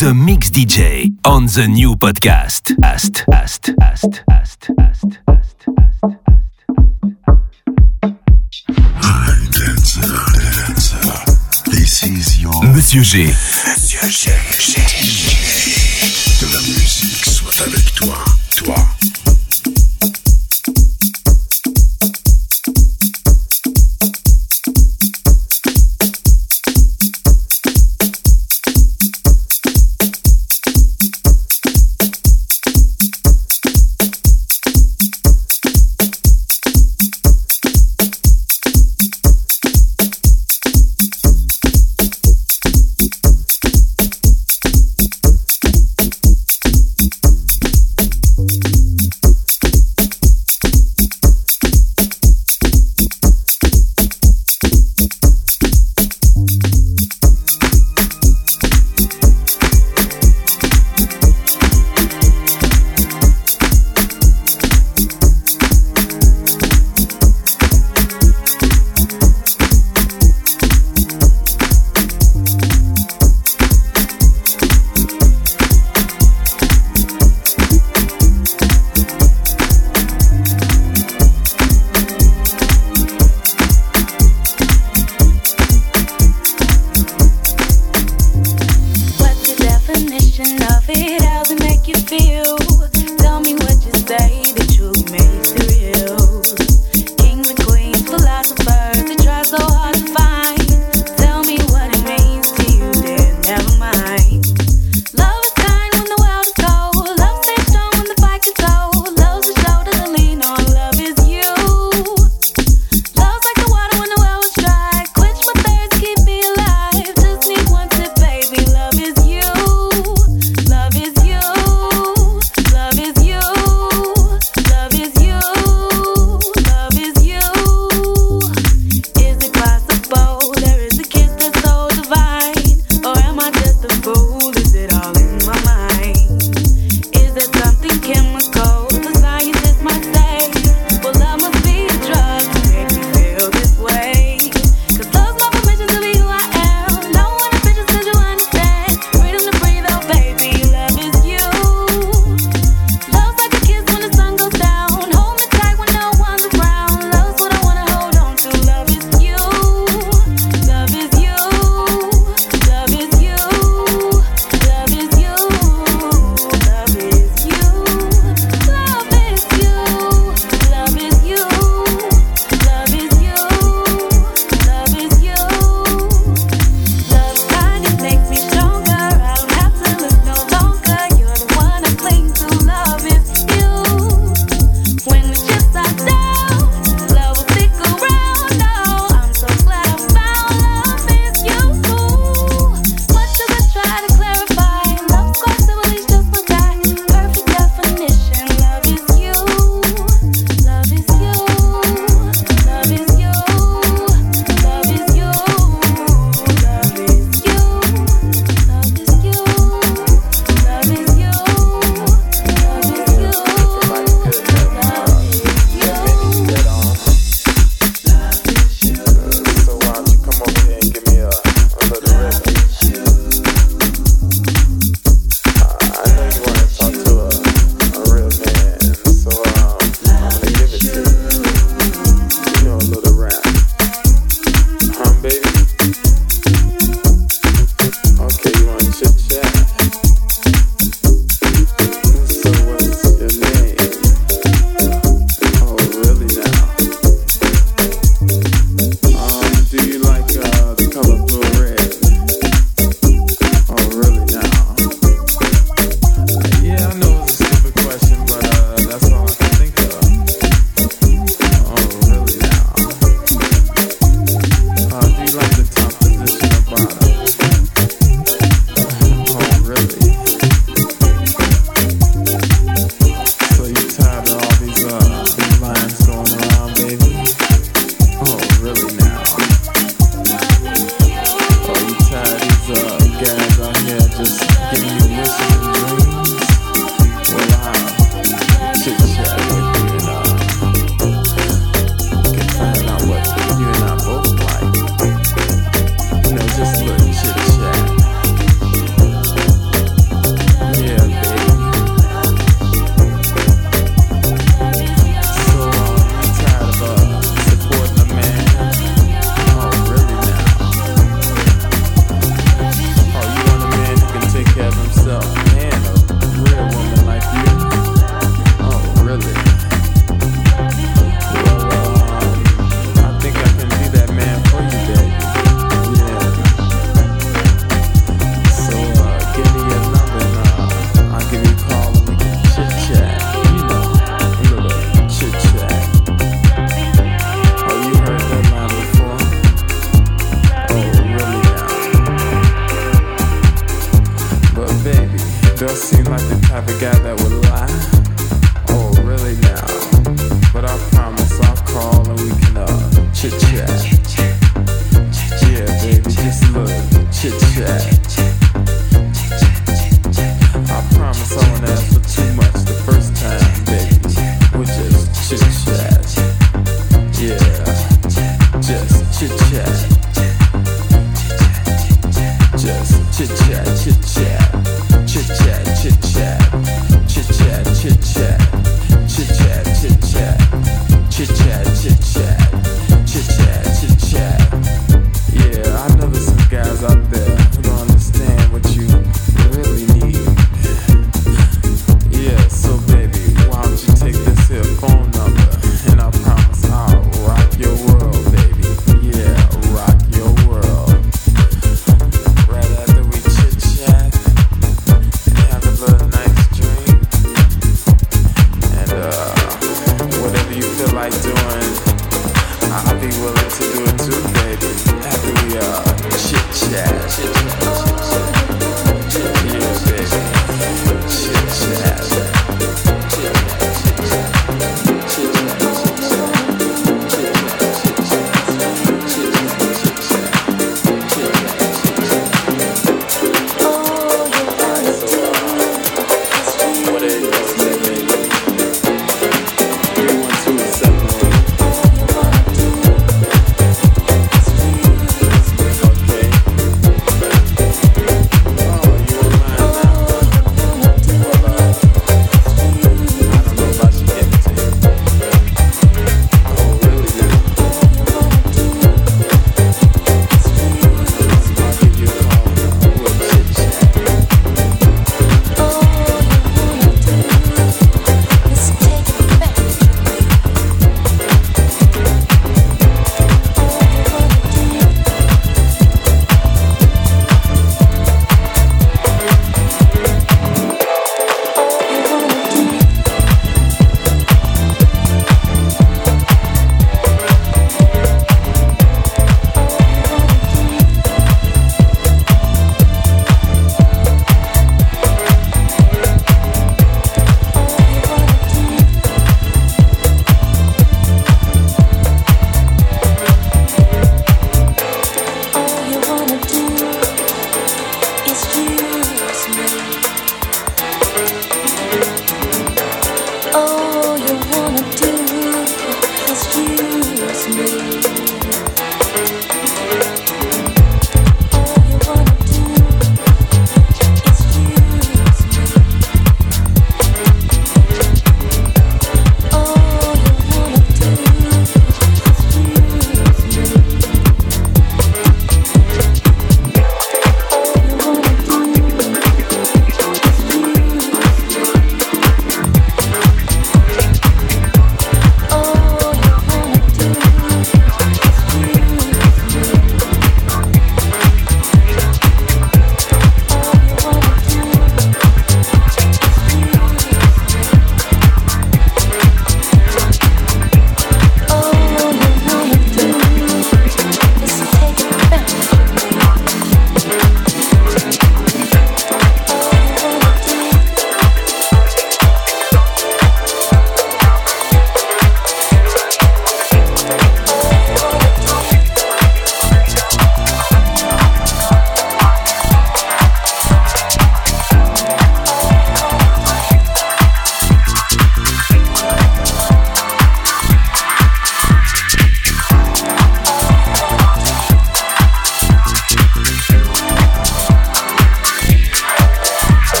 The Mix DJ on the new podcast. Ast, ast, ast, ast, ast, ast, ast. This is your Monsieur G. Monsieur G. Que la musique soit avec toi.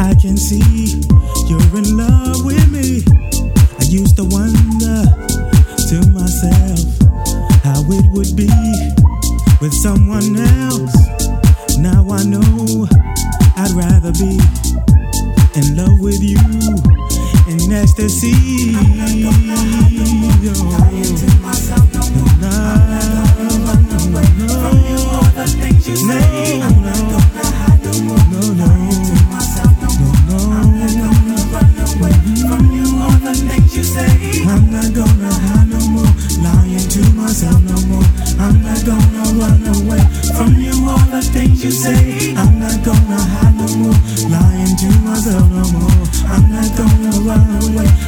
I can see you're in love with me. I used to wonder to myself how it would be with someone else. Now I know I'd rather be in love with you in ecstasy. I'm to I'm to myself no more. I'm not gonna run away from you. All the things you say. I'm not gonna hide no more, lying to myself no more. I'm not gonna run away from you, all the things you say. I'm not gonna hide no more, lying to myself no more. I'm not gonna run away.